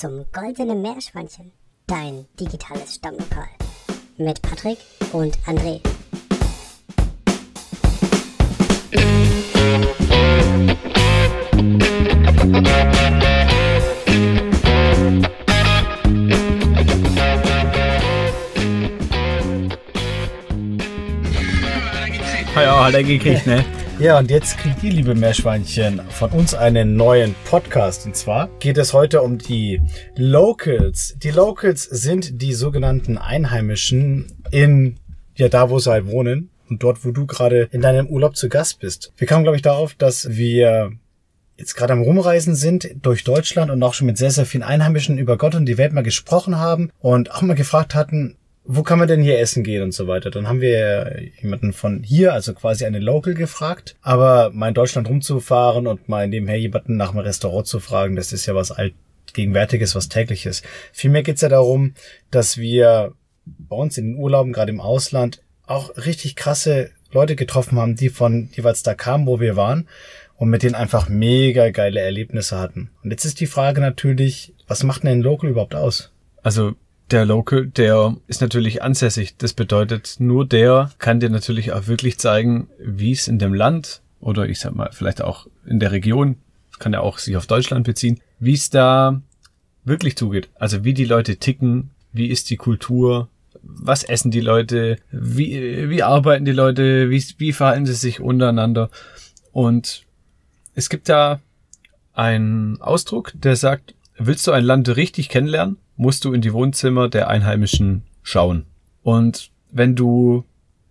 zum Goldenen Meerschweinchen, dein digitales Stammlokal. Mit Patrick und André. Ja, hat er gekriegt, ne? Ja, und jetzt kriegt ihr, liebe Meerschweinchen, von uns einen neuen Podcast. Und zwar geht es heute um die Locals. Die Locals sind die sogenannten Einheimischen in, ja, da wo sie halt wohnen und dort, wo du gerade in deinem Urlaub zu Gast bist. Wir kamen, glaube ich, darauf, dass wir jetzt gerade am Rumreisen sind durch Deutschland und auch schon mit sehr, sehr vielen Einheimischen über Gott und die Welt mal gesprochen haben und auch mal gefragt hatten, wo kann man denn hier essen gehen und so weiter. Dann haben wir jemanden von hier, also quasi eine Local gefragt. Aber mal in Deutschland rumzufahren und mal nebenher jemanden nach einem Restaurant zu fragen, das ist ja was altgegenwärtiges, was tägliches. Vielmehr geht's ja darum, dass wir bei uns in den Urlauben, gerade im Ausland, auch richtig krasse Leute getroffen haben, die von jeweils da kamen, wo wir waren und mit denen einfach mega geile Erlebnisse hatten. Und jetzt ist die Frage natürlich, was macht denn ein Local überhaupt aus? Also der Local, der ist natürlich ansässig. Das bedeutet, nur der kann dir natürlich auch wirklich zeigen, wie es in dem Land oder ich sag mal vielleicht auch in der Region, kann ja auch sich auf Deutschland beziehen, wie es da wirklich zugeht. Also wie die Leute ticken, wie ist die Kultur, was essen die Leute, wie, wie arbeiten die Leute, wie, wie verhalten sie sich untereinander. Und es gibt da einen Ausdruck, der sagt, willst du ein Land richtig kennenlernen, musst du in die Wohnzimmer der Einheimischen schauen. Und wenn du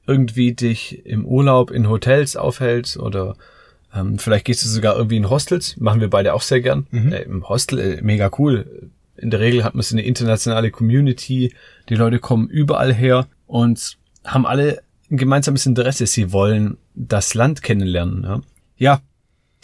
irgendwie dich im Urlaub in Hotels aufhältst oder ähm, vielleicht gehst du sogar irgendwie in Hostels, machen wir beide auch sehr gern. Mhm. Äh, Im Hostel, äh, mega cool. In der Regel hat man so eine internationale Community, die Leute kommen überall her und haben alle ein gemeinsames Interesse. Sie wollen das Land kennenlernen. Ja, ja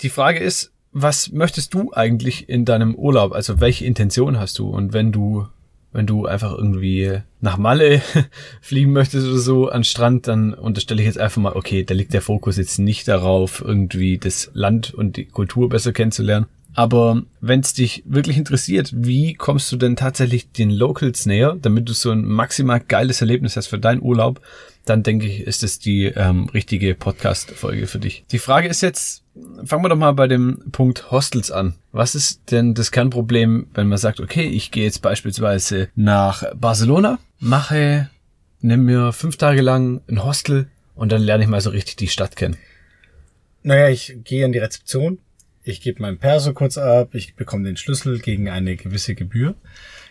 die Frage ist, was möchtest du eigentlich in deinem Urlaub? Also welche Intention hast du? Und wenn du, wenn du einfach irgendwie nach Malle fliegen möchtest oder so an Strand, dann unterstelle ich jetzt einfach mal, okay, da liegt der Fokus jetzt nicht darauf, irgendwie das Land und die Kultur besser kennenzulernen. Aber wenn es dich wirklich interessiert, wie kommst du denn tatsächlich den Locals näher, damit du so ein maximal geiles Erlebnis hast für deinen Urlaub, dann denke ich, ist es die ähm, richtige Podcast-Folge für dich. Die Frage ist jetzt, fangen wir doch mal bei dem Punkt Hostels an. Was ist denn das Kernproblem, wenn man sagt, okay, ich gehe jetzt beispielsweise nach Barcelona, mache, nimm mir fünf Tage lang ein Hostel und dann lerne ich mal so richtig die Stadt kennen. Naja, ich gehe in die Rezeption, ich gebe meinen Perso kurz ab, ich bekomme den Schlüssel gegen eine gewisse Gebühr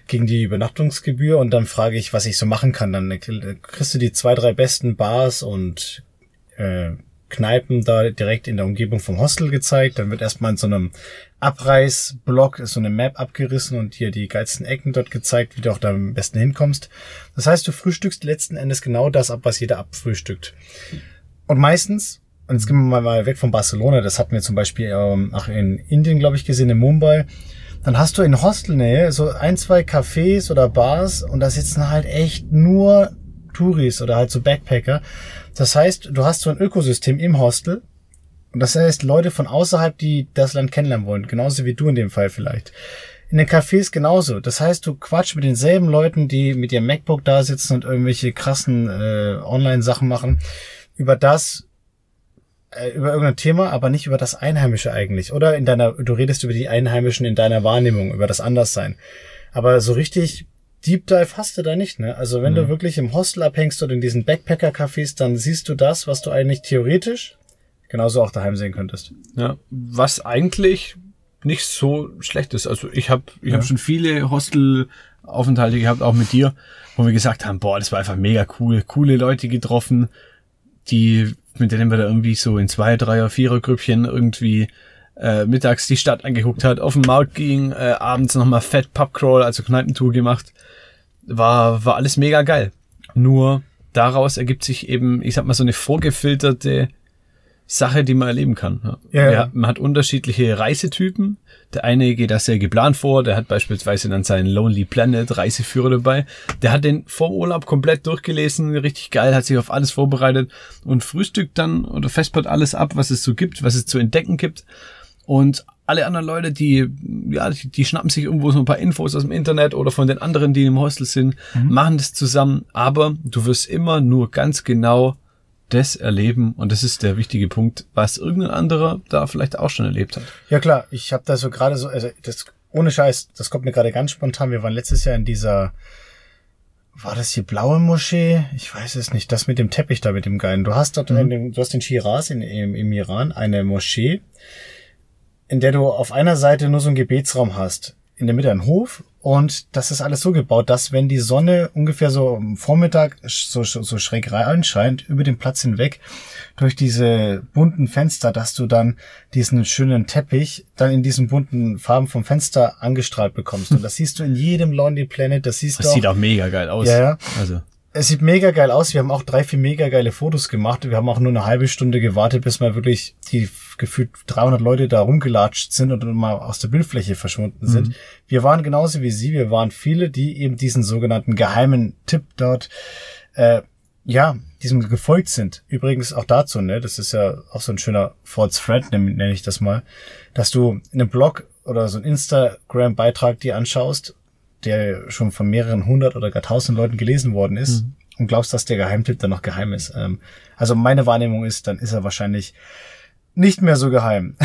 gegen die Übernachtungsgebühr und dann frage ich, was ich so machen kann. Dann kriegst du die zwei, drei besten Bars und äh, Kneipen da direkt in der Umgebung vom Hostel gezeigt. Dann wird erstmal in so einem Abreißblock so eine Map abgerissen und dir die geilsten Ecken dort gezeigt, wie du auch da am besten hinkommst. Das heißt, du frühstückst letzten Endes genau das ab, was jeder abfrühstückt. Und meistens, und jetzt gehen wir mal weg von Barcelona, das hatten wir zum Beispiel ähm, auch in Indien, glaube ich, gesehen, in Mumbai dann hast du in Hostelnähe so ein, zwei Cafés oder Bars und da sitzen halt echt nur Touris oder halt so Backpacker. Das heißt, du hast so ein Ökosystem im Hostel und das heißt Leute von außerhalb, die das Land kennenlernen wollen, genauso wie du in dem Fall vielleicht. In den Cafés genauso. Das heißt, du quatsch mit denselben Leuten, die mit ihrem MacBook da sitzen und irgendwelche krassen äh, Online-Sachen machen, über das, äh, über irgendein Thema, aber nicht über das Einheimische eigentlich. Oder in deiner, du redest über die Einheimischen in deiner Wahrnehmung, über das Anderssein. Aber so richtig Deep Dive hast du da nicht, ne? Also wenn mhm. du wirklich im Hostel abhängst oder in diesen Backpacker-Cafés, dann siehst du das, was du eigentlich theoretisch genauso auch daheim sehen könntest. Ja, was eigentlich nicht so schlecht ist. Also ich habe ich ja. hab schon viele Hostelaufenthalte gehabt, auch mit dir, wo wir gesagt haben, boah, das war einfach mega cool, coole Leute getroffen, die mit denen wir da irgendwie so in zwei, dreier, vierer Grüppchen irgendwie äh, mittags die Stadt angeguckt hat, auf den Markt ging, äh, abends nochmal Fett Pubcrawl, also Kneipentour gemacht. War, war alles mega geil. Nur daraus ergibt sich eben, ich sag mal, so eine vorgefilterte Sache, die man erleben kann. Ja. Ja, man hat unterschiedliche Reisetypen. Der eine geht da sehr geplant vor, der hat beispielsweise dann seinen Lonely Planet Reiseführer dabei. Der hat den vor Urlaub komplett durchgelesen, richtig geil, hat sich auf alles vorbereitet und frühstückt dann oder festpart alles ab, was es so gibt, was es zu entdecken gibt. Und alle anderen Leute, die, ja, die, die schnappen sich irgendwo so ein paar Infos aus dem Internet oder von den anderen, die im Hostel sind, mhm. machen das zusammen, aber du wirst immer nur ganz genau das erleben und das ist der wichtige Punkt, was irgendein anderer da vielleicht auch schon erlebt hat. Ja klar, ich habe da so gerade so, also das ohne Scheiß, das kommt mir gerade ganz spontan. Wir waren letztes Jahr in dieser, war das die blaue Moschee? Ich weiß es nicht. Das mit dem Teppich da, mit dem Geilen. Du hast dort, mhm. den, du hast den Shiraz in, im, im Iran, eine Moschee, in der du auf einer Seite nur so einen Gebetsraum hast. In der Mitte ein Hof und das ist alles so gebaut, dass wenn die Sonne ungefähr so am Vormittag so, so schräg reinscheint, über den Platz hinweg, durch diese bunten Fenster, dass du dann diesen schönen Teppich dann in diesen bunten Farben vom Fenster angestrahlt bekommst. Und das siehst du in jedem Lonely Planet, das siehst das du auch. sieht auch mega geil aus. Ja, ja. Also. Es sieht mega geil aus. Wir haben auch drei, vier mega geile Fotos gemacht. Wir haben auch nur eine halbe Stunde gewartet, bis mal wirklich die gefühlt 300 Leute da rumgelatscht sind und mal aus der Bildfläche verschwunden sind. Mhm. Wir waren genauso wie Sie. Wir waren viele, die eben diesen sogenannten geheimen Tipp dort, äh, ja, diesem gefolgt sind. Übrigens auch dazu, ne, das ist ja auch so ein schöner False Thread, nenne ich das mal, dass du in einem Blog oder so einen Instagram-Beitrag dir anschaust der schon von mehreren hundert oder gar tausend Leuten gelesen worden ist mhm. und glaubst, dass der Geheimtipp dann noch geheim ist. Ähm, also meine Wahrnehmung ist, dann ist er wahrscheinlich nicht mehr so geheim.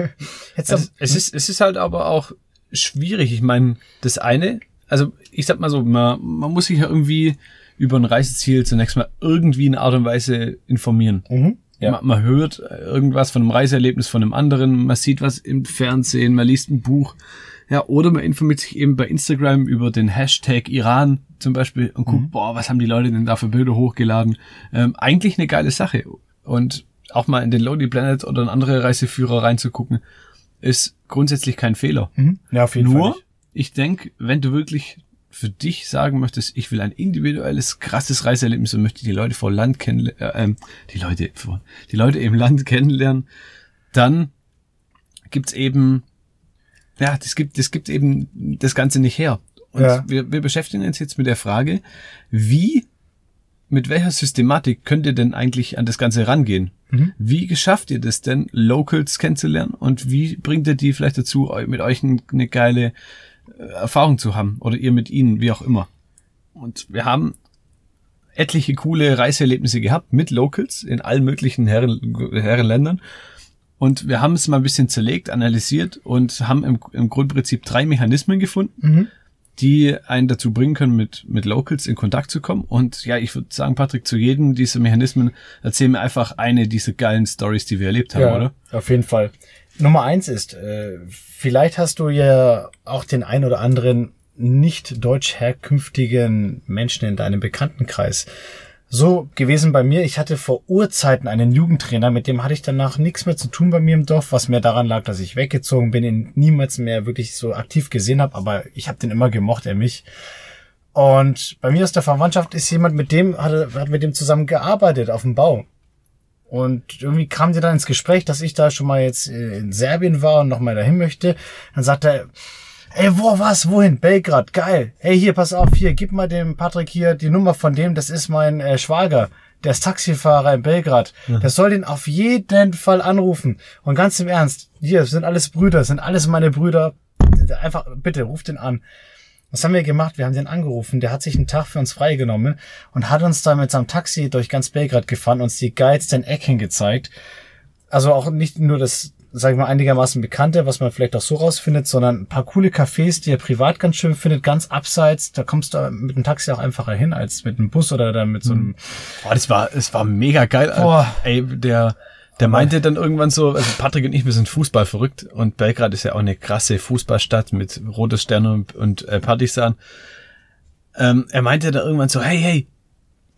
Jetzt also, es ist es ist halt aber auch schwierig. Ich meine, das eine, also ich sag mal so, man, man muss sich ja irgendwie über ein Reiseziel zunächst mal irgendwie in Art und Weise informieren. Mhm. Ja. Man, man, hört irgendwas von einem Reiseerlebnis von einem anderen, man sieht was im Fernsehen, man liest ein Buch. Ja, oder man informiert sich eben bei Instagram über den Hashtag Iran zum Beispiel und guckt, mhm. boah, was haben die Leute denn da für Bilder hochgeladen? Ähm, eigentlich eine geile Sache. Und auch mal in den Lonely Planet oder in andere Reiseführer reinzugucken, ist grundsätzlich kein Fehler. Mhm. Ja, auf jeden Nur, Fall. ich denke, wenn du wirklich für dich sagen möchtest, ich will ein individuelles, krasses Reiseerlebnis und möchte die Leute vor Land kennenlernen, äh, ähm, die Leute die Leute im Land kennenlernen, dann gibt's eben ja, das gibt, das gibt eben das Ganze nicht her. Und ja. wir, wir beschäftigen uns jetzt mit der Frage, wie, mit welcher Systematik könnt ihr denn eigentlich an das Ganze rangehen? Mhm. Wie geschafft ihr das denn, Locals kennenzulernen? Und wie bringt ihr die vielleicht dazu, mit euch eine geile äh, Erfahrung zu haben? Oder ihr mit ihnen, wie auch immer. Und wir haben etliche coole Reiseerlebnisse gehabt mit Locals in allen möglichen Herren, Herrenländern. Und wir haben es mal ein bisschen zerlegt, analysiert und haben im, im Grundprinzip drei Mechanismen gefunden, mhm. die einen dazu bringen können, mit, mit Locals in Kontakt zu kommen. Und ja, ich würde sagen, Patrick, zu jedem dieser Mechanismen erzählen wir einfach eine dieser geilen Stories, die wir erlebt haben, ja, oder? Auf jeden Fall. Nummer eins ist, äh, vielleicht hast du ja auch den ein oder anderen nicht deutsch herkünftigen Menschen in deinem Bekanntenkreis so gewesen bei mir. Ich hatte vor Urzeiten einen Jugendtrainer, mit dem hatte ich danach nichts mehr zu tun bei mir im Dorf, was mir daran lag, dass ich weggezogen bin, ihn niemals mehr wirklich so aktiv gesehen habe, aber ich habe den immer gemocht, er mich. Und bei mir aus der Verwandtschaft ist jemand, mit dem hat, hat mit dem zusammen gearbeitet auf dem Bau. Und irgendwie kam der dann ins Gespräch, dass ich da schon mal jetzt in Serbien war und noch mal dahin möchte. Dann sagt er, Ey, wo was? Wohin? Belgrad, geil. Hey, hier, pass auf, hier, gib mal dem Patrick hier die Nummer von dem, das ist mein äh, Schwager. Der ist Taxifahrer in Belgrad. Ja. Der soll den auf jeden Fall anrufen. Und ganz im Ernst, hier sind alles Brüder, sind alles meine Brüder. Einfach, bitte, ruft den an. Was haben wir gemacht? Wir haben den angerufen. Der hat sich einen Tag für uns freigenommen und hat uns da mit seinem Taxi durch ganz Belgrad gefahren, uns die geilsten Ecken gezeigt. Also auch nicht nur das, sag ich mal, einigermaßen bekannte, was man vielleicht auch so rausfindet, sondern ein paar coole Cafés, die ihr privat ganz schön findet, ganz abseits. Da kommst du mit dem Taxi auch einfacher hin als mit einem Bus oder dann mit so einem. Boah, das war, es war mega geil. Boah. Ey, der, der meinte dann irgendwann so, also Patrick und ich, wir sind Fußball verrückt und Belgrad ist ja auch eine krasse Fußballstadt mit Rotes Sterne und, und äh, Partisan. Ähm, er meinte dann irgendwann so, hey, hey,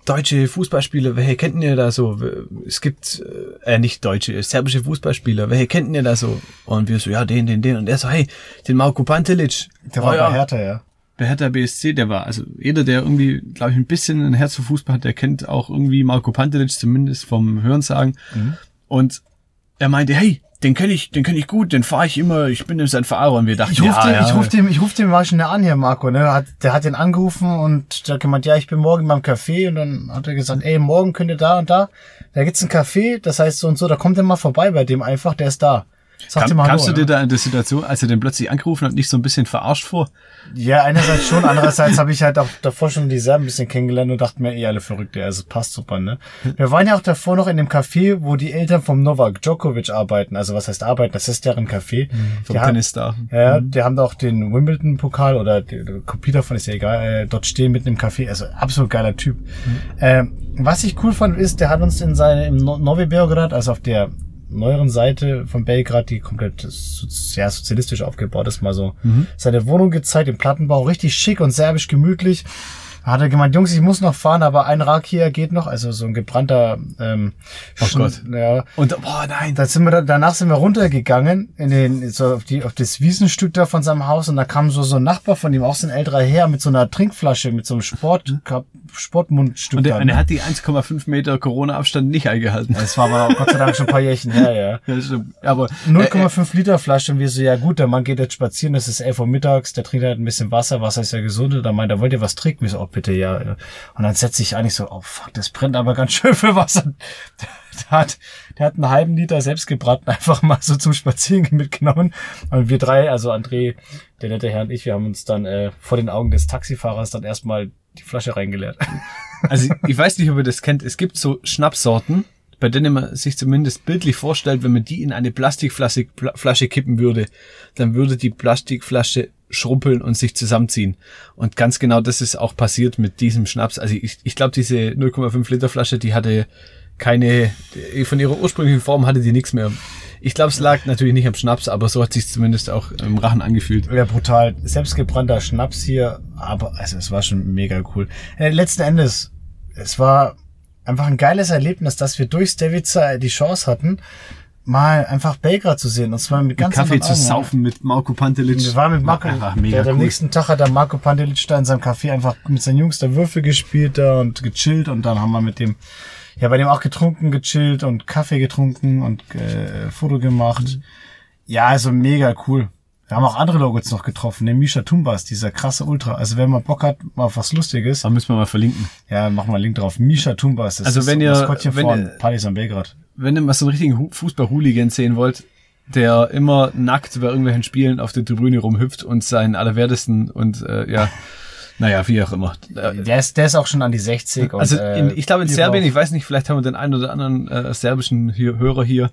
deutsche Fußballspieler, welche kennt ihr da so? Es gibt, äh, nicht deutsche, serbische Fußballspieler, welche kennt ihr da so? Und wir so, ja, den, den, den. Und er so, hey, den Marko Pantelic. Der war oh, ja. bei Hertha, ja. Bei Hertha BSC, der war, also jeder, der irgendwie, glaube ich, ein bisschen ein Herz für Fußball hat, der kennt auch irgendwie Marko Pantelic, zumindest vom Hörensagen. Mhm. Und er meinte, hey, den kenne ich, den kenne ich gut, den fahre ich immer, ich bin sein Fahrer und wir dachten, ich ruf ja, den, ja. ich ruf dem, ich ruf dem mal schnell an hier, Marco, ne, hat, der hat den angerufen und der hat gemeint, ja, ich bin morgen beim Café und dann hat er gesagt, ey, morgen könnt ihr da und da, da gibt's ein Café, das heißt so und so, da kommt er mal vorbei bei dem einfach, der ist da. Sag dir Kam, mal kamst Hallo, du dir ja. da in der Situation, als er den plötzlich angerufen hat, nicht so ein bisschen verarscht vor? Ja, einerseits schon, andererseits habe ich halt auch davor schon die Serben ein bisschen kennengelernt und dachte mir, eh alle Verrückte, also passt super, ne? Wir waren ja auch davor noch in dem Café, wo die Eltern vom Novak Djokovic arbeiten, also was heißt arbeiten, das ist deren Café. Vom Die haben- Tennisstar. Ja, die haben da auch den Wimbledon-Pokal oder die, die Kopie davon ist ja egal, äh, dort stehen mitten im Café, also absolut geiler Typ. Ähm, was ich cool fand, ist, der hat uns in seine, im no Novi Beograd, also auf der neueren Seite von Belgrad, die komplett ja, sozialistisch aufgebaut ist, mal so seine Wohnung gezeigt, im Plattenbau, richtig schick und serbisch gemütlich. Da hat er gemeint, Jungs, ich muss noch fahren, aber ein Rakia geht noch, also so ein gebrannter ähm, Oh Schn- Gott. Ja, Und, boah, nein. da sind wir da, danach sind wir runtergegangen in den so auf die auf das Wiesenstück da von seinem Haus und da kam so so ein Nachbar von ihm auch so ein älterer Herr mit so einer Trinkflasche mit so einem Sport Sportmundstück Und er, da, und er ne? hat die 1,5 Meter Corona-Abstand nicht eingehalten. das war aber auch Gott sei Dank schon ein paar Jährchen her, ja. Ja. Aber äh, 0,5 Liter Flasche und wir so, ja gut, der Mann geht jetzt spazieren, das ist 11 Uhr mittags, der trinkt halt ein bisschen Wasser, Wasser ist ja gesund, und da meint, er wollt ihr was trinken? Wir so, oh bitte, ja. Und dann setzt sich eigentlich so, oh fuck, das brennt aber ganz schön für Wasser. Der hat, der hat einen halben Liter selbstgebraten einfach mal so zum Spazieren mitgenommen. Und wir drei, also André, der nette Herr und ich, wir haben uns dann äh, vor den Augen des Taxifahrers dann erstmal die Flasche reingeleert. Also ich weiß nicht, ob ihr das kennt. Es gibt so Schnappsorten, bei denen man sich zumindest bildlich vorstellt, wenn man die in eine Plastikflasche Pla- Flasche kippen würde, dann würde die Plastikflasche schrumpeln und sich zusammenziehen. Und ganz genau das ist auch passiert mit diesem Schnaps. Also ich, ich glaube, diese 0,5 Liter Flasche, die hatte keine, von ihrer ursprünglichen Form hatte die nichts mehr. Ich glaube, es lag natürlich nicht am Schnaps, aber so hat sich zumindest auch im Rachen angefühlt. Ja, brutal. Selbstgebrannter Schnaps hier, aber also es war schon mega cool. Äh, letzten Endes, es war einfach ein geiles Erlebnis, dass wir durch Stevica die Chance hatten, mal einfach Belgrad zu sehen. Und zwar mit ganz Kaffee zu Augen, saufen mit Marco Pantelic. Wir waren mit Marco, der, mega am cool. nächsten Tag hat der Marco Pandelic da in seinem Café einfach mit seinen Jungs da Würfel gespielt da und gechillt und dann haben wir mit dem, ja, bei dem auch getrunken, gechillt und Kaffee getrunken und äh, Foto gemacht. Mhm. Ja, also mega cool. Wir haben auch andere Logos noch getroffen, den Misha Tumbas, dieser krasse Ultra. Also wenn man Bock hat, mal auf was Lustiges, Da müssen wir mal verlinken. ja, machen wir einen Link drauf. Misha Tumbas, das Also ist wenn ihr- Maskottchen wenn von Partys an Belgrad. wenn ihr mal so einen richtigen Fußball-Hooligan sehen wollt, der immer nackt bei irgendwelchen Spielen auf der Tribüne rumhüpft und seinen allerwertesten und äh, ja, naja, wie auch immer. Äh, Der ist, der ist auch schon an die 60 und, also äh, in, ich glaube in Serbien, ich weiß nicht, vielleicht haben wir den einen oder anderen äh, serbischen Hörer hier.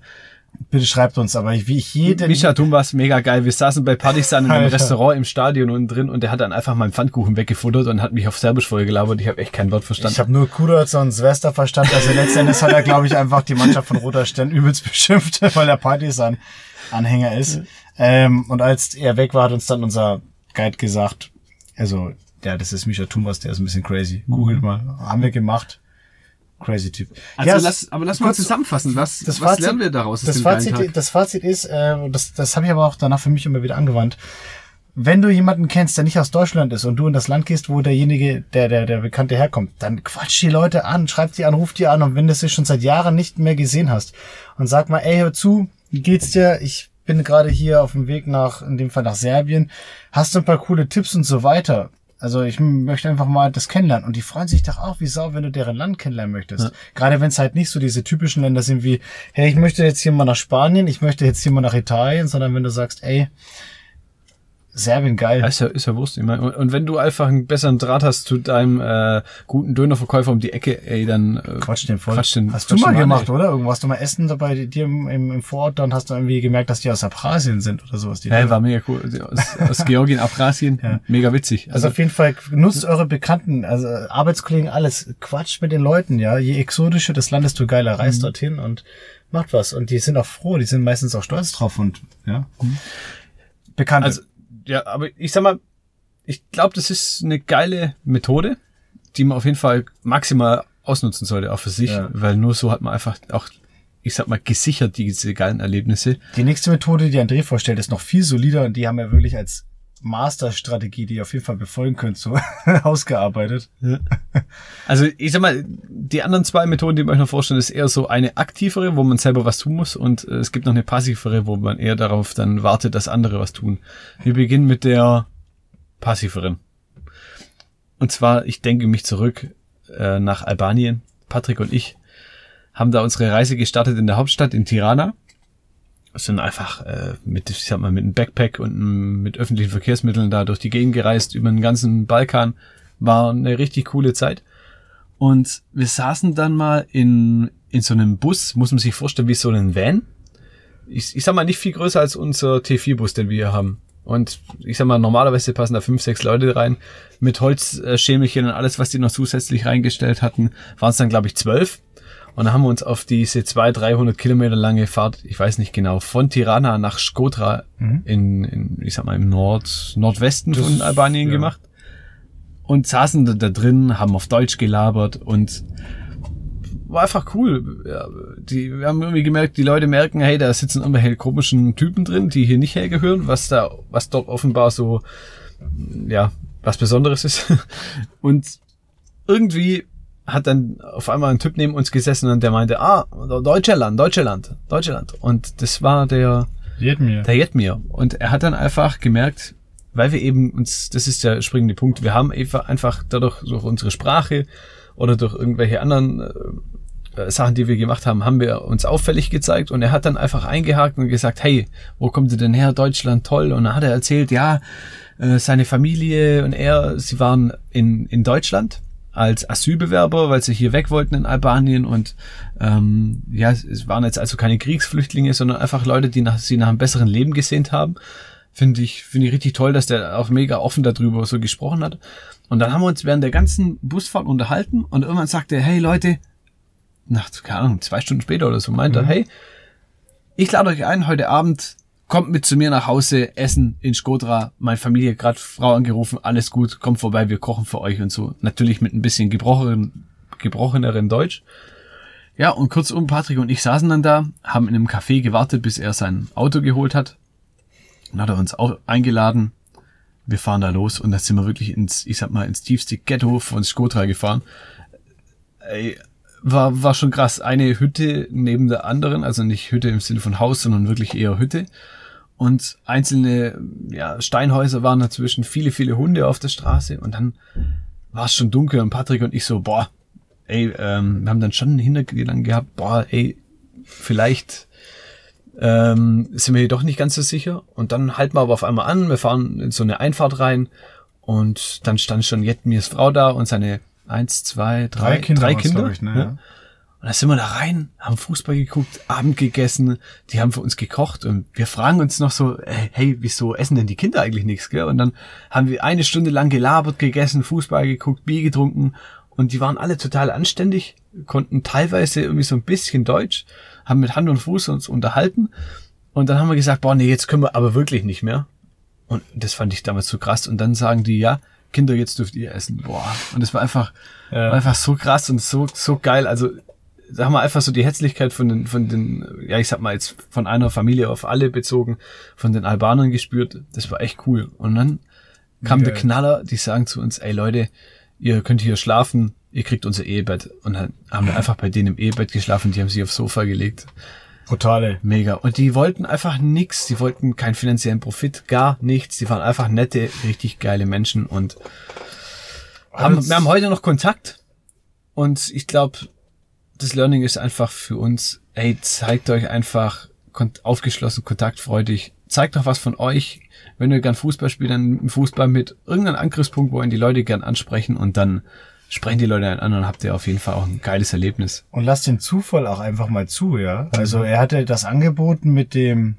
Bitte schreibt uns, aber wie ich jeden, Misha Tumbas, mega geil. Wir saßen bei Partisan in einem Alter. Restaurant im Stadion unten drin und der hat dann einfach meinen Pfannkuchen weggefuttert und hat mich auf Serbisch vollgelabert. Ich habe echt kein Wort verstanden. Ich habe nur Kudoc und Svesta verstanden. Also letztendlich hat er, glaube ich, einfach die Mannschaft von Roter Stern übelst beschimpft, weil er Partisan-Anhänger ist. Ähm, und als er weg war, hat uns dann unser Guide gesagt, also, ja, das ist Misha Tumbas, der ist ein bisschen crazy. Googelt mal. Haben wir gemacht. Crazy Typ. also Ja, lass, aber lass mal kurz- zusammenfassen. Was, das was Fazit- lernen wir daraus? aus Das Fazit, das Fazit ist, äh, das, das habe ich aber auch danach für mich immer wieder angewandt. Wenn du jemanden kennst, der nicht aus Deutschland ist und du in das Land gehst, wo derjenige, der, der, der Bekannte herkommt, dann quatsch die Leute an, schreib die an, ruf die an und wenn du sie schon seit Jahren nicht mehr gesehen hast und sag mal, ey, hör zu, wie geht's dir? Ich bin gerade hier auf dem Weg nach, in dem Fall nach Serbien. Hast du ein paar coole Tipps und so weiter? Also ich möchte einfach mal das kennenlernen. Und die freuen sich doch auch wie Sau, wenn du deren Land kennenlernen möchtest. Gerade wenn es halt nicht so diese typischen Länder sind wie, hey, ich möchte jetzt hier mal nach Spanien, ich möchte jetzt hier mal nach Italien, sondern wenn du sagst, ey, Serbien geil. Ja, ist ja, ist ja Wurst. Ich mein, und, und wenn du einfach einen besseren Draht hast zu deinem äh, guten Dönerverkäufer um die Ecke, ey, dann äh, Quatsch den voll. Quatsch den, hast quatsch du mal gemacht, ey. oder? Irgendwo hast du mal Essen dabei dir im, im, im Vorort, dann hast du irgendwie gemerkt, dass die aus Abchasien sind oder sowas. Die Ja, war mega cool. Aus, aus Georgien, Abkhazien, mega witzig. Also Also, auf jeden Fall nutzt eure Bekannten, also Arbeitskollegen, alles. Quatscht mit den Leuten, ja. Je exotischer das Land, desto geiler. Mhm. Reist dorthin und macht was. Und die sind auch froh, die sind meistens auch stolz drauf und ja. Bekannte. also ja, aber ich sag mal, ich glaube, das ist eine geile Methode, die man auf jeden Fall maximal ausnutzen sollte, auch für sich, Ja. weil nur so hat man einfach auch, ich sag mal, gesichert diese geilen Erlebnisse. die nächste Methode, die André vorstellt, ist noch viel solider und die haben wir wirklich als Masterstrategie, die ihr auf jeden Fall befolgen könnt, so ausgearbeitet. Also ich sag mal, die anderen zwei Methoden, die ich euch noch vorstellen, ist eher so eine aktivere, wo man selber was tun muss und äh, es gibt noch eine passivere, wo man eher darauf dann wartet, dass andere was tun. Wir beginnen mit der passiveren. Und zwar, ich denke mich zurück äh, nach Albanien. Patrick und ich haben da unsere Reise gestartet in der Hauptstadt in Tirana. Sind einfach äh, mit, ich sag mal, mit einem Backpack und mit öffentlichen Verkehrsmitteln da durch die Gegend gereist, über den ganzen Balkan. War eine richtig coole Zeit. Und wir saßen dann mal in, in so einem Bus, muss man sich vorstellen, wie so einen Van. Ich, ich sag mal, nicht viel größer als unser T4-Bus, den wir hier haben. Und ich sag mal, normalerweise passen da fünf, sechs Leute rein. Mit Holzschemelchen und alles, was die noch zusätzlich reingestellt hatten, waren es dann, glaube ich, zwölf. Und dann haben wir uns auf diese zwei, 300 Kilometer lange Fahrt, ich weiß nicht genau, von Tirana nach Shkodra mhm. in, in, ich sag mal, im Nord, Nordwesten das, von Albanien ja. gemacht. Und saßen da, da drin, haben auf Deutsch gelabert und war einfach cool. Ja, die, wir haben irgendwie gemerkt, die Leute merken, hey, da sitzen irgendwelche komischen Typen drin, die hier nicht hergehören, was da, was dort offenbar so, ja, was Besonderes ist. Und irgendwie hat dann auf einmal ein Typ neben uns gesessen und der meinte, ah, Deutschland, Deutschland, Deutschland. Und das war der Jetmir. Der Jetmir. Und er hat dann einfach gemerkt, weil wir eben uns, das ist der springende Punkt, wir haben einfach dadurch durch unsere Sprache oder durch irgendwelche anderen äh, äh, Sachen, die wir gemacht haben, haben wir uns auffällig gezeigt und er hat dann einfach eingehakt und gesagt, hey, wo kommt ihr denn her? Deutschland, toll. Und dann hat er erzählt, ja, äh, seine Familie und er, sie waren in, in Deutschland als Asylbewerber, weil sie hier weg wollten in Albanien und ähm, ja, es waren jetzt also keine Kriegsflüchtlinge, sondern einfach Leute, die nach, sie nach einem besseren Leben gesehnt haben. Finde ich, finde ich richtig toll, dass der auch mega offen darüber so gesprochen hat. Und dann haben wir uns während der ganzen Busfahrt unterhalten und irgendwann sagte er, hey Leute, nach, keine Ahnung, zwei Stunden später oder so, meinte mhm. er, hey, ich lade euch ein, heute Abend kommt mit zu mir nach Hause, essen in Skodra, meine Familie gerade Frau angerufen, alles gut, kommt vorbei, wir kochen für euch und so. Natürlich mit ein bisschen gebrochenen, gebrocheneren Deutsch. Ja, und kurzum, Patrick und ich saßen dann da, haben in einem Café gewartet, bis er sein Auto geholt hat. Dann hat er uns auch eingeladen. Wir fahren da los und dann sind wir wirklich ins, ich sag mal, ins tiefste Ghetto von Skodra gefahren. Ey, war, war schon krass. Eine Hütte neben der anderen, also nicht Hütte im Sinne von Haus, sondern wirklich eher Hütte. Und einzelne ja, Steinhäuser waren dazwischen, viele, viele Hunde auf der Straße und dann war es schon dunkel und Patrick und ich so, boah, ey, ähm, wir haben dann schon einen Hintergedanken gehabt, boah, ey, vielleicht ähm, sind wir hier doch nicht ganz so sicher. Und dann halten wir aber auf einmal an, wir fahren in so eine Einfahrt rein und dann stand schon Jetmirs Frau da und seine eins, zwei, drei, drei Kinder. Drei Kinder. Ich, ne, ja. Und dann sind wir da rein, haben Fußball geguckt, Abend gegessen, die haben für uns gekocht und wir fragen uns noch so, hey, wieso essen denn die Kinder eigentlich nichts, gell? Und dann haben wir eine Stunde lang gelabert, gegessen, Fußball geguckt, Bier getrunken und die waren alle total anständig, konnten teilweise irgendwie so ein bisschen Deutsch, haben mit Hand und Fuß uns unterhalten und dann haben wir gesagt, boah, nee, jetzt können wir aber wirklich nicht mehr. Und das fand ich damals so krass. Und dann sagen die, ja, Kinder, jetzt dürft ihr essen. Boah. Und das war einfach, ja. war einfach so krass und so, so geil. Also, sag mal, einfach so die Herzlichkeit von den, von den, ja, ich sag mal jetzt von einer Familie auf alle bezogen, von den Albanern gespürt. Das war echt cool. Und dann kam der Knaller, die sagen zu uns, ey Leute, ihr könnt hier schlafen, ihr kriegt unser Ehebett. Und dann haben wir einfach bei denen im Ehebett geschlafen, die haben sich aufs Sofa gelegt. Brutale. Mega. Und die wollten einfach nix. Die wollten keinen finanziellen Profit, gar nichts. Die waren einfach nette, richtig geile Menschen und haben, wir haben heute noch Kontakt. Und ich glaube, das Learning ist einfach für uns, ey, zeigt euch einfach aufgeschlossen, kontaktfreudig. Zeigt doch was von euch. Wenn ihr gern Fußball spielt, dann Fußball mit irgendeinem Angriffspunkt, wo ihn die Leute gern ansprechen und dann sprechen die Leute an und habt ihr auf jeden Fall auch ein geiles Erlebnis. Und lasst den Zufall auch einfach mal zu, ja. Also er hatte das angeboten mit dem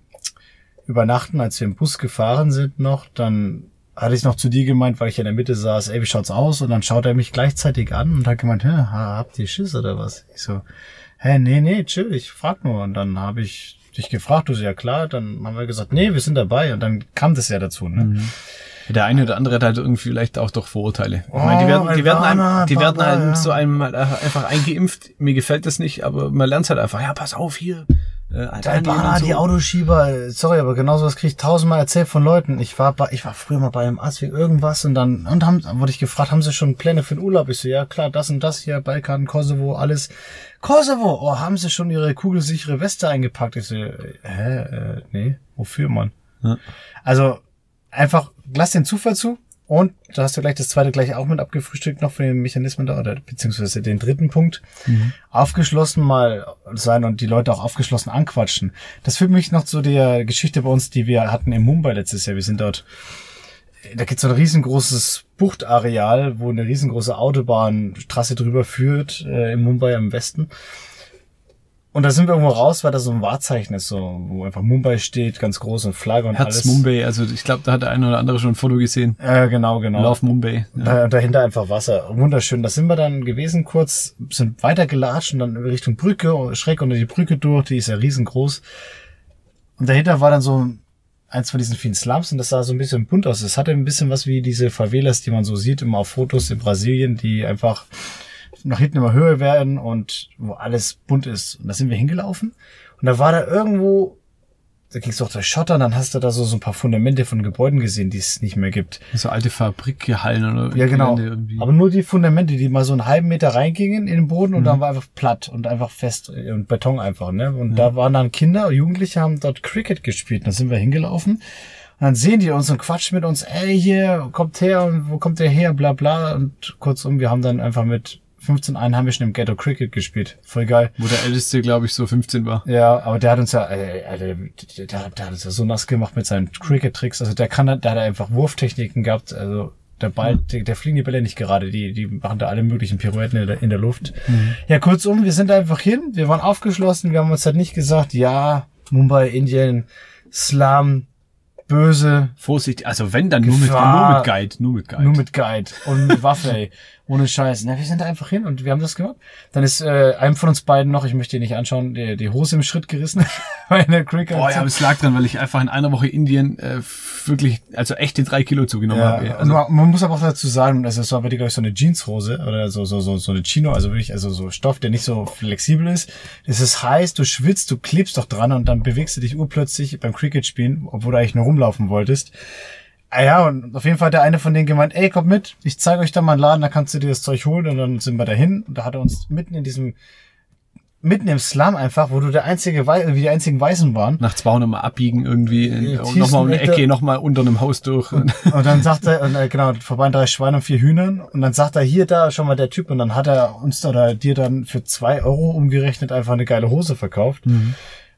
Übernachten, als wir im Bus gefahren sind noch, dann hatte ich noch zu dir gemeint, weil ich in der Mitte saß, ey, wie schaut's aus? Und dann schaut er mich gleichzeitig an und hat gemeint, hä, habt ihr Schiss oder was? Ich so, hä, nee, nee, chill, ich frag nur. Und dann habe ich dich gefragt, du so, ja klar, dann haben wir gesagt, nee, wir sind dabei. Und dann kam das ja dazu, ne? Mhm. Der eine oder andere hat halt irgendwie vielleicht auch doch Vorurteile. Ich meine, die oh, werden, die werden einem, die werden einem so einem halt einfach eingeimpft. Mir gefällt das nicht, aber man lernt halt einfach, ja, pass auf hier. Äh, der Albaner, so. die Autoschieber, sorry, aber genauso was kriege ich tausendmal erzählt von Leuten. Ich war bei, ich war früher mal bei einem Arzt wegen irgendwas und dann, und haben, wurde ich gefragt, haben sie schon Pläne für den Urlaub? Ich so, ja klar, das und das hier, Balkan, Kosovo, alles. Kosovo, oh, haben sie schon ihre kugelsichere Weste eingepackt? Ich so, hä, äh, nee, wofür, Mann? Ja. Also, einfach, lass den Zufall zu. Und da hast du gleich das zweite gleich auch mit abgefrühstückt noch von den Mechanismen da, oder beziehungsweise den dritten Punkt. Mhm. Aufgeschlossen mal sein und die Leute auch aufgeschlossen anquatschen. Das führt mich noch zu der Geschichte bei uns, die wir hatten in Mumbai letztes Jahr. Wir sind dort, da gibt's so ein riesengroßes Buchtareal, wo eine riesengroße Autobahnstrasse drüber führt, äh, in Mumbai im Westen. Und da sind wir irgendwo raus, weil da so ein Wahrzeichen ist, so, wo einfach Mumbai steht, ganz groß und Flagge und Herz alles. Mumbai, also ich glaube, da hat der eine oder andere schon ein Foto gesehen. Äh, genau, genau. Love Mumbai. Ja. Da, dahinter einfach Wasser. Wunderschön. Da sind wir dann gewesen kurz, sind weitergelatscht und dann Richtung Brücke, schräg unter die Brücke durch, die ist ja riesengroß. Und dahinter war dann so eins von diesen vielen Slums und das sah so ein bisschen bunt aus. Es hatte ein bisschen was wie diese Favelas, die man so sieht immer auf Fotos in Brasilien, die einfach nach hinten immer höher werden und wo alles bunt ist. Und da sind wir hingelaufen und da war da irgendwo, da ging es doch durch Schotter und dann hast du da so, so ein paar Fundamente von Gebäuden gesehen, die es nicht mehr gibt. So alte Fabrikhallen oder Ja, genau. Aber nur die Fundamente, die mal so einen halben Meter reingingen in den Boden und Mhm. dann war einfach platt und einfach fest äh, und Beton einfach, ne? Und Mhm. da waren dann Kinder, Jugendliche haben dort Cricket gespielt. Da sind wir hingelaufen. Und dann sehen die uns und quatschen mit uns, ey, hier, kommt her und wo kommt der her, bla bla. Und kurzum, wir haben dann einfach mit 15 Einheimischen im Ghetto Cricket gespielt. Voll geil. Wo der Älteste, glaube ich, so 15 war. Ja, aber der hat uns ja, äh, äh, der, der, der, der hat uns ja so nass gemacht mit seinen Cricket-Tricks. Also der kann, der hat einfach Wurftechniken gehabt. Also der Ball, der, der fliegen die Bälle nicht gerade. Die, die machen da alle möglichen Pirouetten in der, in der Luft. Ja, kurzum, wir sind einfach hin. Wir waren aufgeschlossen. Wir haben uns halt nicht gesagt, ja, Mumbai, Indien, Slum, böse, Vorsicht, also wenn, dann nur mit, nur mit Guide, nur mit Guide. nur mit Guide und mit Waffe, ey. Ohne Scheiß. Na, wir sind da einfach hin und wir haben das gemacht. Dann ist äh, einem von uns beiden noch, ich möchte ihn nicht anschauen, die, die Hose im Schritt gerissen. bei einer Cricket. Boah, ja, aber es lag dran, weil ich einfach in einer Woche Indien äh, wirklich, also echte drei Kilo zugenommen Ja, habe. also Also, man, man muss aber auch dazu sagen, also es war bei dir, glaube ich, so eine Jeanshose oder so, so, so, so eine Chino, also wirklich, also so Stoff, der nicht so flexibel ist. Es ist heiß, du schwitzt, du klebst doch dran und dann bewegst du dich urplötzlich beim Cricket spielen, obwohl du eigentlich nur rumlaufen wolltest. Ah ja, und auf jeden Fall hat der eine von denen gemeint, ey, kommt mit, ich zeige euch da mal einen Laden, da kannst du dir das Zeug holen und dann sind wir dahin und da hat er uns mitten in diesem, mitten im Slum einfach, wo du der einzige, Wei- wie die einzigen Weißen waren, nach 200 Mal abbiegen irgendwie und nochmal um eine Ecke, nochmal unter einem Haus durch. Und dann sagt er, und, äh, genau, vorbei drei Schweine und vier Hühnern. Und dann sagt er, hier, da, schon mal der Typ. Und dann hat er uns oder dir dann für zwei Euro umgerechnet einfach eine geile Hose verkauft.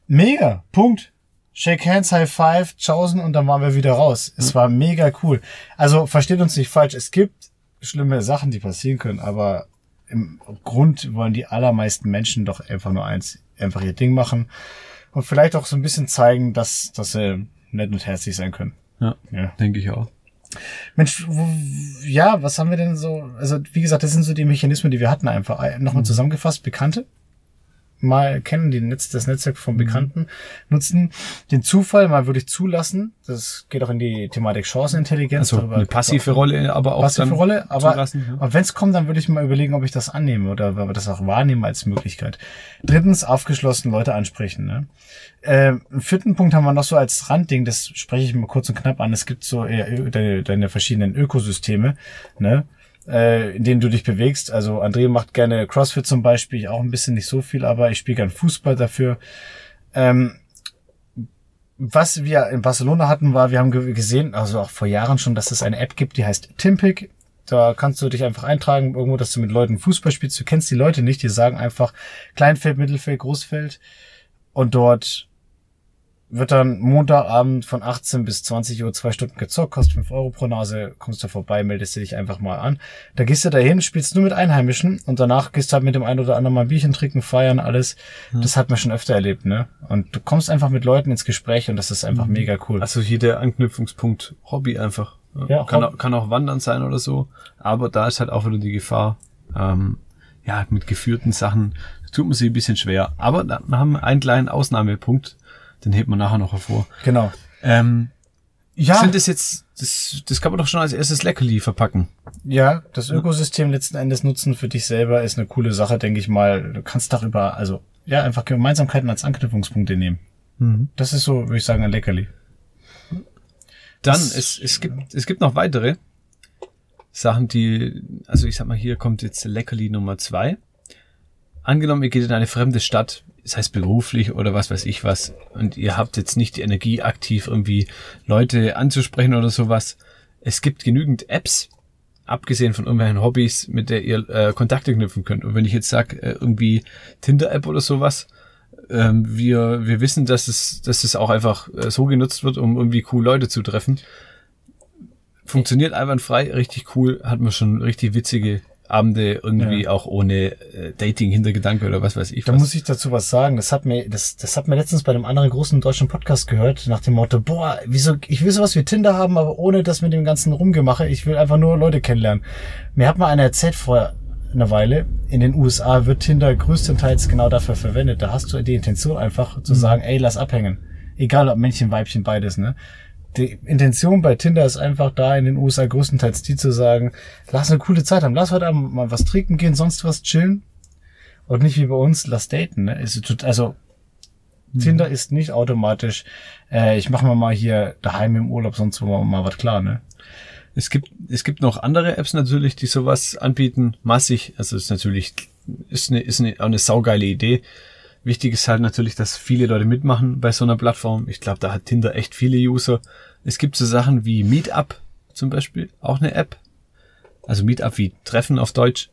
Mega. Punkt. Shake hands, high five, tschaußen und dann waren wir wieder raus. Es war mega cool. Also versteht uns nicht falsch. Es gibt schlimme Sachen, die passieren können, aber im Grund wollen die allermeisten Menschen doch einfach nur eins, einfach ihr Ding machen und vielleicht auch so ein bisschen zeigen, dass, dass sie nett und herzlich sein können. ja, Ja. denke ich auch. Mensch, w- ja, was haben wir denn so? Also, wie gesagt, das sind so die Mechanismen, die wir hatten einfach. Mhm. Nochmal zusammengefasst, Bekannte mal kennen, die Netz, das Netzwerk von Bekannten nutzen, den Zufall mal wirklich zulassen. Das geht auch in die Thematik Chancenintelligenz. Also darüber eine passive Rolle, aber auch passive dann Rolle, aber, zulassen, ja. aber wenn es kommt, dann würde ich mal überlegen, ob ich das annehme oder ob wir das auch wahrnehmen als Möglichkeit. Drittens, aufgeschlossen Leute ansprechen. Ne? Ähm, vierten Punkt haben wir noch so als Randding, das spreche ich mal kurz und knapp an, es gibt so eher Ö- deine, deine verschiedenen Ökosysteme, ne? Äh, in denen du dich bewegst. Also André macht gerne CrossFit zum Beispiel, ich auch ein bisschen nicht so viel, aber ich spiele gern Fußball dafür. Ähm, was wir in Barcelona hatten, war, wir haben ge- gesehen, also auch vor Jahren schon, dass es eine App gibt, die heißt Timpic. Da kannst du dich einfach eintragen, irgendwo, dass du mit Leuten Fußball spielst. Du kennst die Leute nicht, die sagen einfach Kleinfeld, Mittelfeld, Großfeld. Und dort wird dann Montagabend von 18 bis 20 Uhr zwei Stunden gezockt, kostet 5 Euro pro Nase, kommst du vorbei, meldest du dich einfach mal an. Da gehst du dahin, spielst nur mit Einheimischen und danach gehst du halt mit dem einen oder anderen mal ein Bierchen trinken, feiern, alles. Das hat man schon öfter erlebt, ne? Und du kommst einfach mit Leuten ins Gespräch und das ist einfach mega cool. Also hier der Anknüpfungspunkt Hobby einfach. Ja, kann, Hob- auch, kann auch Wandern sein oder so. Aber da ist halt auch wieder die Gefahr, ähm, ja, mit geführten Sachen tut man sich ein bisschen schwer. Aber da, wir haben einen kleinen Ausnahmepunkt, den hebt man nachher noch hervor. Genau. Ähm, Ja, Sind das jetzt, das, das kann man doch schon als erstes Leckerli verpacken. ja, das Ökosystem letzten Endes nutzen für dich selber ist eine coole Sache, denke ich mal. Du kannst darüber, also, ja, einfach Gemeinsamkeiten als Anknüpfungspunkte nehmen. Das ist so, würde ich sagen, ein Leckerli. Dann, Das- es, es gibt, es gibt noch weitere Sachen, die, also ich sag mal, hier kommt jetzt Leckerli Nummer zwei. Angenommen, ihr geht in eine fremde Stadt, das heißt beruflich oder was weiß ich was, und ihr habt jetzt nicht die Energie, aktiv irgendwie Leute anzusprechen oder sowas. es gibt genügend Apps, abgesehen von irgendwelchen Hobbys, mit der ihr äh, Kontakte knüpfen könnt. Und wenn ich jetzt sage, äh, irgendwie Tinder-App oder sowas, ähm, wir, wir wissen, dass es, dass es auch einfach äh, so genutzt wird, um irgendwie cool Leute zu treffen. Funktioniert einwandfrei, richtig cool, hat man schon richtig witzige Abende irgendwie Ja. auch ohne äh, Dating-Hintergedanke oder was weiß ich. Da was. muss ich dazu was sagen. Das hat mir, das, das hat mir letztens bei einem anderen großen deutschen Podcast gehört, nach dem Motto, boah, wieso, ich will sowas wie Tinder haben, aber ohne das mit dem ganzen Rumgemache. Ich will einfach nur Leute kennenlernen. Mir hat mal einer erzählt vor einer Weile, in den USA wird Tinder größtenteils genau dafür verwendet. Da hast du die Intention einfach zu sagen, ey, lass abhängen. Egal ob Männchen, Weibchen, beides, ne? Die Intention bei Tinder ist einfach da in den USA größtenteils die zu sagen, lass eine coole Zeit haben, lass heute Abend mal was trinken gehen, sonst was chillen. Und nicht wie bei uns, lass daten. Ne? Also Tinder ist nicht automatisch, äh, ich mache mir mal hier daheim im Urlaub, sonst wo mal, mal was klar, ne? Es gibt, es gibt noch andere Apps natürlich, die sowas anbieten, massig. Also ist natürlich, ist eine, ist eine, auch eine saugeile Idee. Wichtig ist halt natürlich, dass viele Leute mitmachen bei so einer Plattform. Ich glaube, da hat Tinder echt viele User. Es gibt so Sachen wie Meetup zum Beispiel, auch eine App. Also Meetup wie Treffen auf Deutsch.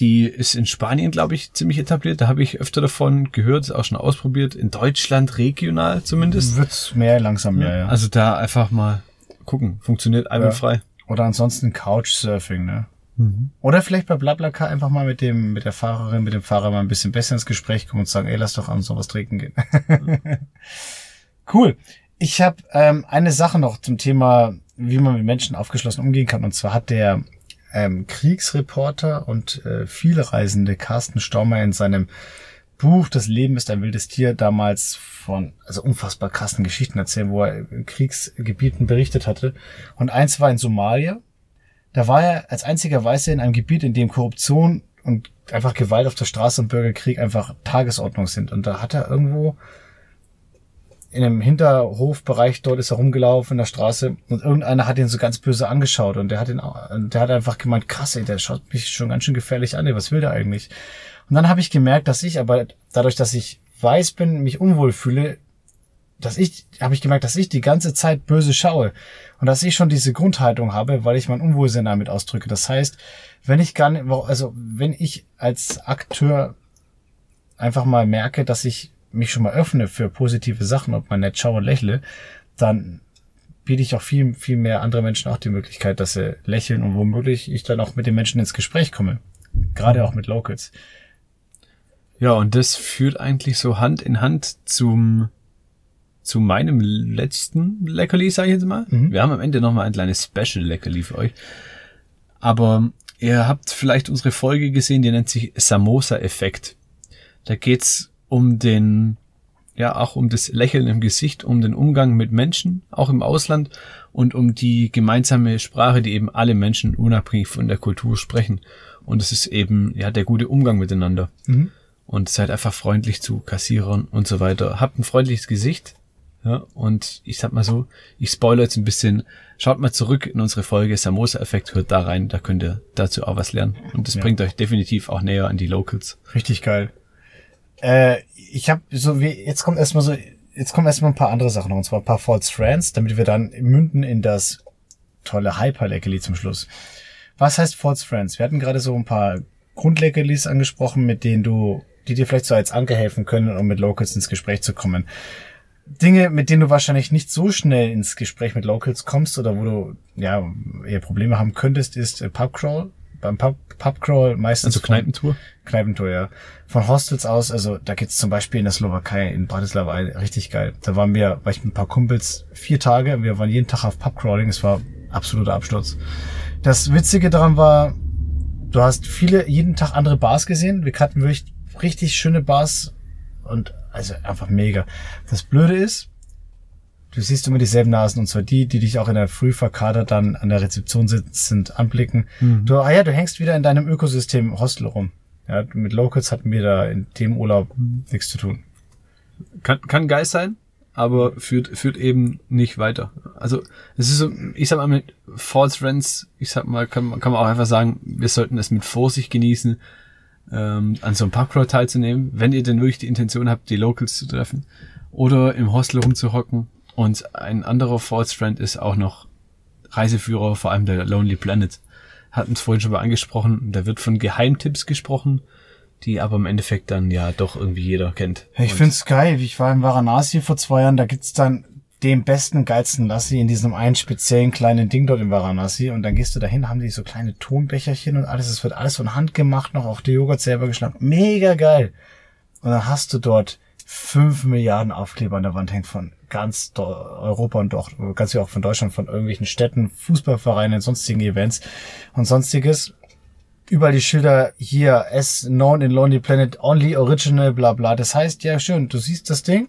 Die ist in Spanien, glaube ich, ziemlich etabliert. Da habe ich öfter davon gehört, auch schon ausprobiert. In Deutschland regional zumindest. Wird's mehr langsam mehr, ja. Also da einfach mal gucken. Funktioniert einwandfrei. Oder ansonsten Couchsurfing, ne? Oder vielleicht bei BlaBlaCar einfach mal mit dem, mit der Fahrerin, mit dem Fahrer mal ein bisschen besser ins Gespräch kommen und sagen, ey, lass doch an sowas trinken gehen. cool. Ich habe ähm, eine Sache noch zum Thema, wie man mit Menschen aufgeschlossen umgehen kann. Und zwar hat der ähm, Kriegsreporter und äh, viele Reisende Carsten Staumer in seinem Buch Das Leben ist ein wildes Tier damals von, also unfassbar krassen Geschichten erzählen, wo er in Kriegsgebieten berichtet hatte. Und eins war in Somalia. Da war er als einziger Weißer in einem Gebiet, in dem Korruption und einfach Gewalt auf der Straße und Bürgerkrieg einfach Tagesordnung sind. Und da hat er irgendwo in einem Hinterhofbereich dort ist er rumgelaufen in der Straße und irgendeiner hat ihn so ganz böse angeschaut und der hat ihn, der hat einfach gemeint, krass, ey, der schaut mich schon ganz schön gefährlich an, ey, was will der eigentlich? Und dann habe ich gemerkt, dass ich aber dadurch, dass ich weiß bin, mich unwohl fühle, dass ich, habe ich gemerkt, dass ich die ganze Zeit böse schaue und dass ich schon diese Grundhaltung habe, weil ich mein Unwohlsein damit ausdrücke. Das heißt, wenn ich gar nicht, also wenn ich als Akteur einfach mal merke, dass ich mich schon mal öffne für positive Sachen und mal nett schaue und lächle, dann biete ich auch viel, viel mehr andere Menschen auch die Möglichkeit, dass sie lächeln und womöglich ich dann auch mit den Menschen ins Gespräch komme. Gerade auch mit Locals. Ja, und das führt eigentlich so Hand in Hand zum zu meinem letzten Leckerli, sage ich jetzt mal. Mhm. Wir haben am Ende nochmal ein kleines Special-Leckerli für euch. Aber ihr habt vielleicht unsere Folge gesehen, die nennt sich Samosa-Effekt. Da geht's um den, ja, auch um das Lächeln im Gesicht, um den Umgang mit Menschen, auch im Ausland und um die gemeinsame Sprache, die eben alle Menschen unabhängig von der Kultur sprechen. Und es ist eben, ja, der gute Umgang miteinander Mhm. und seid einfach freundlich zu Kassierern und so weiter. Habt ein freundliches Gesicht. Ja, und ich sag mal so, ich spoilere jetzt ein bisschen. Schaut mal zurück in unsere Folge Samosa-Effekt, hört da rein, da könnt ihr dazu auch was lernen. Und das Ja. bringt euch definitiv auch näher an die Locals. Richtig geil. Äh, ich habe so wie jetzt kommt erstmal so jetzt kommen erstmal ein paar andere Sachen noch, und zwar ein paar False Friends, damit wir dann münden in das tolle Hyper-Leckerli zum Schluss. Was heißt False Friends? Wir hatten gerade so ein paar Grundleckerlis angesprochen, mit denen du, die dir vielleicht so als Anker helfen können, um mit Locals ins Gespräch zu kommen. Dinge, mit denen du wahrscheinlich nicht so schnell ins Gespräch mit Locals kommst oder wo du ja eher Probleme haben könntest, ist äh, Pubcrawl. Beim Pub, Pubcrawl meistens Also Kneipentour. Kneipentour, ja. Von Hostels aus, also da geht's zum Beispiel in der Slowakei, in Bratislava, richtig geil. Da waren wir, war ich mit ein paar Kumpels vier Tage, wir waren jeden Tag auf Pubcrawling, es war absoluter Absturz. Das Witzige daran war, du hast viele, jeden Tag andere Bars gesehen. Wir hatten wirklich richtig schöne Bars und also einfach mega. Das Blöde ist, du siehst immer dieselben Nasen und zwar die, die dich auch in der Früh verkadert dann an der Rezeption sitzend anblicken. Du, ah ja, du hängst wieder in deinem Ökosystem Hostel rum. Ja, mit Locals hatten wir da in dem Urlaub nichts zu tun. Kann, kann geil sein, aber führt, führt eben nicht weiter. Also, es ist so, ich sag mal, mit False Friends, ich sag mal, kann, man- kann man auch einfach sagen, wir sollten es mit Vorsicht genießen, ähm, an so einem Pubcrawl teilzunehmen, wenn ihr denn wirklich die Intention habt, die Locals zu treffen. Oder im Hostel rumzuhocken. Und ein anderer False Friend ist auch noch Reiseführer, vor allem der Lonely Planet, hatten es vorhin schon mal angesprochen. Da wird von Geheimtipps gesprochen, die aber im Endeffekt dann ja doch irgendwie jeder kennt. Ich find's geil. Ich war in Varanasi vor zwei Jahren, da gibt's dann den besten, geilsten Lassi in diesem einen speziellen kleinen Ding dort in Varanasi und dann gehst du dahin, haben die so kleine Tonbecherchen und alles, es wird alles von Hand gemacht, noch auch der Joghurt selber geschlagen. Mega geil. Und dann hast du dort fünf Milliarden Aufkleber an der Wand hängt von ganz Europa und auch ganz wie auch von Deutschland, von irgendwelchen Städten, Fußballvereinen, sonstigen Events und sonstiges. Überall die Schilder hier, as known in Lonely Planet, only original, bla bla. Das heißt, ja schön, du siehst das Ding.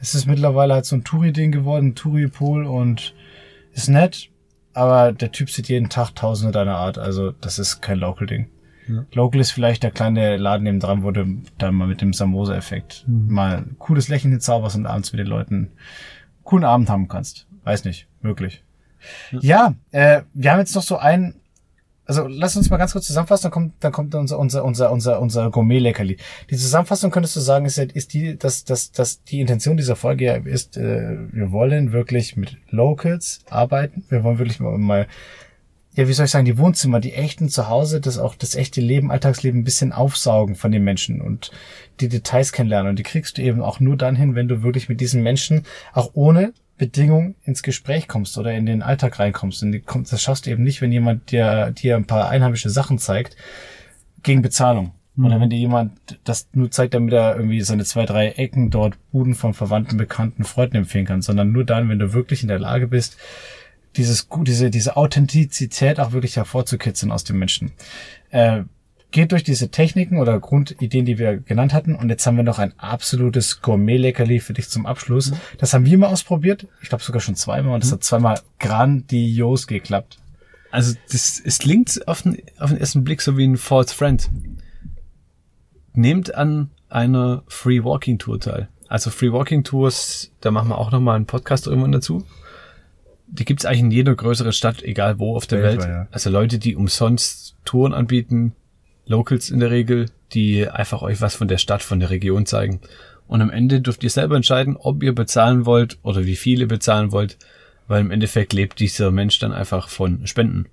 Es ist mittlerweile halt so ein Touri-Ding geworden, Touri-Pool und ist nett, aber der Typ sieht jeden Tag tausende deiner Art, also das ist kein Local-Ding. Ja. Local ist vielleicht der kleine Laden neben dran, wo du dann mal mit dem Samosa-Effekt mhm. mal ein cooles Lächeln hinzauberst und abends mit den Leuten einen coolen Abend haben kannst. Weiß nicht, möglich. Ja, ja äh, wir haben jetzt noch so ein also lass uns mal ganz kurz zusammenfassen, dann kommt, dann kommt unser, unser, unser, unser, unser Gourmet-Leckerli. Die Zusammenfassung könntest du sagen, ist, ist die, dass, dass, dass die Intention dieser Folge ist, äh, wir wollen wirklich mit Locals arbeiten. Wir wollen wirklich mal, mal ja, wie soll ich sagen, die Wohnzimmer, die echten Zuhause, das auch das echte Leben, Alltagsleben ein bisschen aufsaugen von den Menschen und die Details kennenlernen. Und die kriegst du eben auch nur dann hin, wenn du wirklich mit diesen Menschen auch ohne Bedingung ins Gespräch kommst oder in den Alltag reinkommst. Und das schaffst du eben nicht, wenn jemand dir, dir ein paar einheimische Sachen zeigt, gegen Bezahlung. Mhm. Oder wenn dir jemand das nur zeigt, damit er irgendwie seine zwei, drei Ecken dort Buden von Verwandten, Bekannten, Freunden empfehlen kann, sondern nur dann, wenn du wirklich in der Lage bist, dieses, diese, diese Authentizität auch wirklich hervorzukitzeln aus dem Menschen. Äh, geht durch diese Techniken oder Grundideen, die wir genannt hatten. Und jetzt haben wir noch ein absolutes Gourmet-Leckerli für dich zum Abschluss. Mhm. Das haben wir mal ausprobiert. Ich glaube sogar schon zweimal. Und das mhm. hat zweimal grandios geklappt. Also das, es klingt auf den, auf den ersten Blick so wie ein False Friend. Nehmt an einer Free Walking Tour teil. Also Free Walking Tours, da machen wir auch nochmal einen Podcast irgendwann dazu. Die gibt's eigentlich in jeder größeren Stadt, egal wo auf der Welt. Welt. Ja. Also Leute, die umsonst Touren anbieten, Locals in der Regel, die einfach euch was von der Stadt, von der Region zeigen. Und am Ende dürft ihr selber entscheiden, ob ihr bezahlen wollt oder wie viele bezahlen wollt, weil im Endeffekt lebt dieser Mensch dann einfach von Spenden.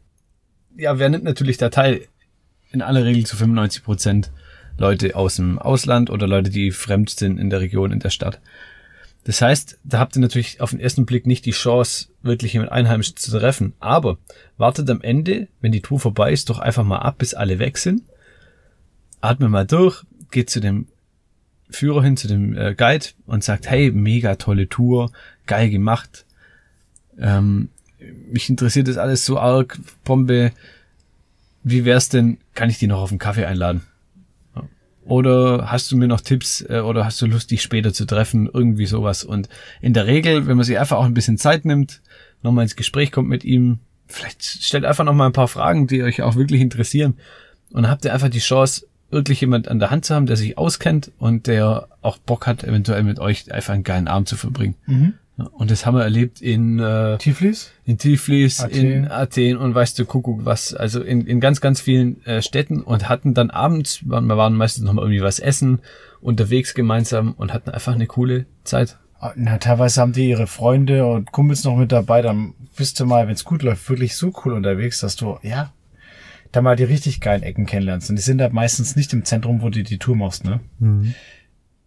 Ja, wer nimmt natürlich da teil? In aller Regel zu 95 Prozent Leute aus dem Ausland oder Leute, die fremd sind in der Region, in der Stadt. Das heißt, da habt ihr natürlich auf den ersten Blick nicht die Chance, wirklich jemand Einheimischen zu treffen. Aber wartet am Ende, wenn die Tour vorbei ist, doch einfach mal ab, bis alle weg sind atme mal durch, geht zu dem Führer hin, zu dem äh, Guide und sagt, hey, mega tolle Tour, geil gemacht. Ähm, mich interessiert das alles so arg, Bombe. Wie wär's denn, kann ich die noch auf einen Kaffee einladen? Oder hast du mir noch Tipps äh, oder hast du Lust, dich später zu treffen? Irgendwie sowas. Und in der Regel, wenn man sich einfach auch ein bisschen Zeit nimmt, nochmal ins Gespräch kommt mit ihm, vielleicht stellt einfach nochmal ein paar Fragen, die euch auch wirklich interessieren. Und habt ihr einfach die Chance, wirklich jemand an der Hand zu haben, der sich auskennt und der auch Bock hat, eventuell mit euch einfach einen geilen Abend zu verbringen. Mhm. Und das haben wir erlebt in äh, Tiflis, in Tiflis, Athen. in Athen und weißt du, Kuckuck was, also in, in ganz, ganz vielen äh, Städten und hatten dann abends, wir waren meistens noch mal irgendwie was essen, unterwegs gemeinsam und hatten einfach eine coole Zeit. Ah, na, teilweise haben die ihre Freunde und Kumpels noch mit dabei, dann bist du mal, wenn es gut läuft, wirklich so cool unterwegs, dass du, ja, da mal die richtig geilen Ecken kennenlernst. Und die sind da meistens nicht im Zentrum, wo du die Tour machst, ne? Mhm.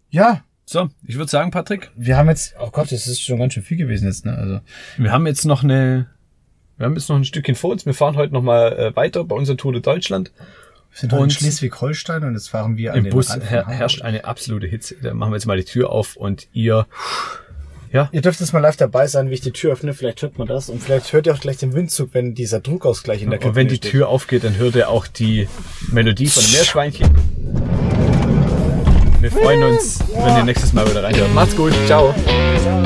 Ja. So, ich würde sagen, Patrick. Wir haben jetzt, oh Gott, das ist schon ganz schön viel gewesen jetzt, ne? Also. Wir haben jetzt noch eine, wir haben jetzt noch ein Stückchen vor uns. Wir fahren heute noch mal äh, weiter bei unserer Tour de Deutschland. Wir sind heute in Schleswig-Holstein und jetzt fahren wir an Im Bus her herrscht eine absolute Hitze. Da machen wir jetzt mal die Tür auf und ihr ja. Ihr dürft jetzt mal live dabei sein, wie ich die Tür öffne. Vielleicht hört man das. Und vielleicht hört ihr auch gleich den Windzug, wenn dieser Druckausgleich in der Kabine Und wenn die steht. Tür aufgeht, dann hört ihr auch die Melodie von dem Meerschweinchen. Wir freuen uns, wenn ihr nächstes Mal wieder reinhört. Macht's gut. Ciao. Ciao.